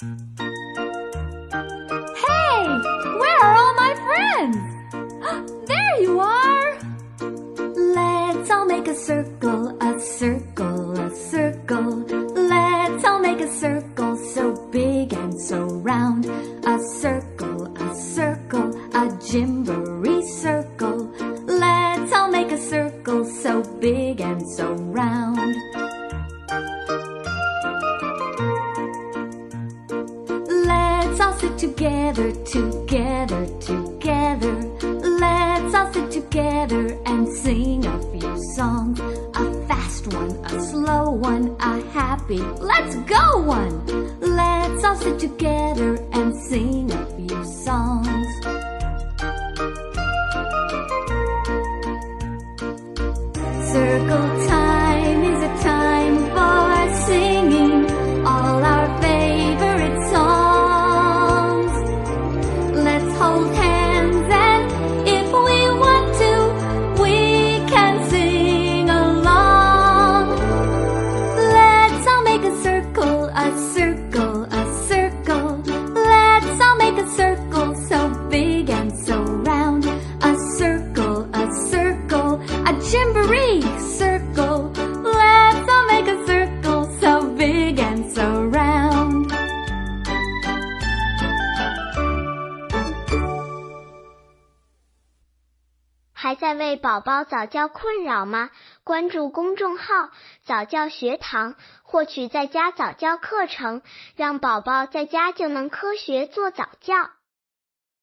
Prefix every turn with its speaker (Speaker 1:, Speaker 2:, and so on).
Speaker 1: Hey, where are all my friends? There you are.
Speaker 2: Let's all make a circle, a circle, a circle. Let's all make a circle so big and so round. A circle, a circle, a gymboree circle. Let's all make a circle so big and so round. Let's all sit together, together, together. Let's all sit together and sing a few songs. A fast one, a slow one, a happy, let's go one. Let's all sit together and sing a few songs. Circle time a gymboree circle. Let's all make a circle so big and so round.
Speaker 3: 还在为宝宝早教困扰吗？关注公众号“早教学堂”，获取在家早教课程，让宝宝在家就能科学做早教。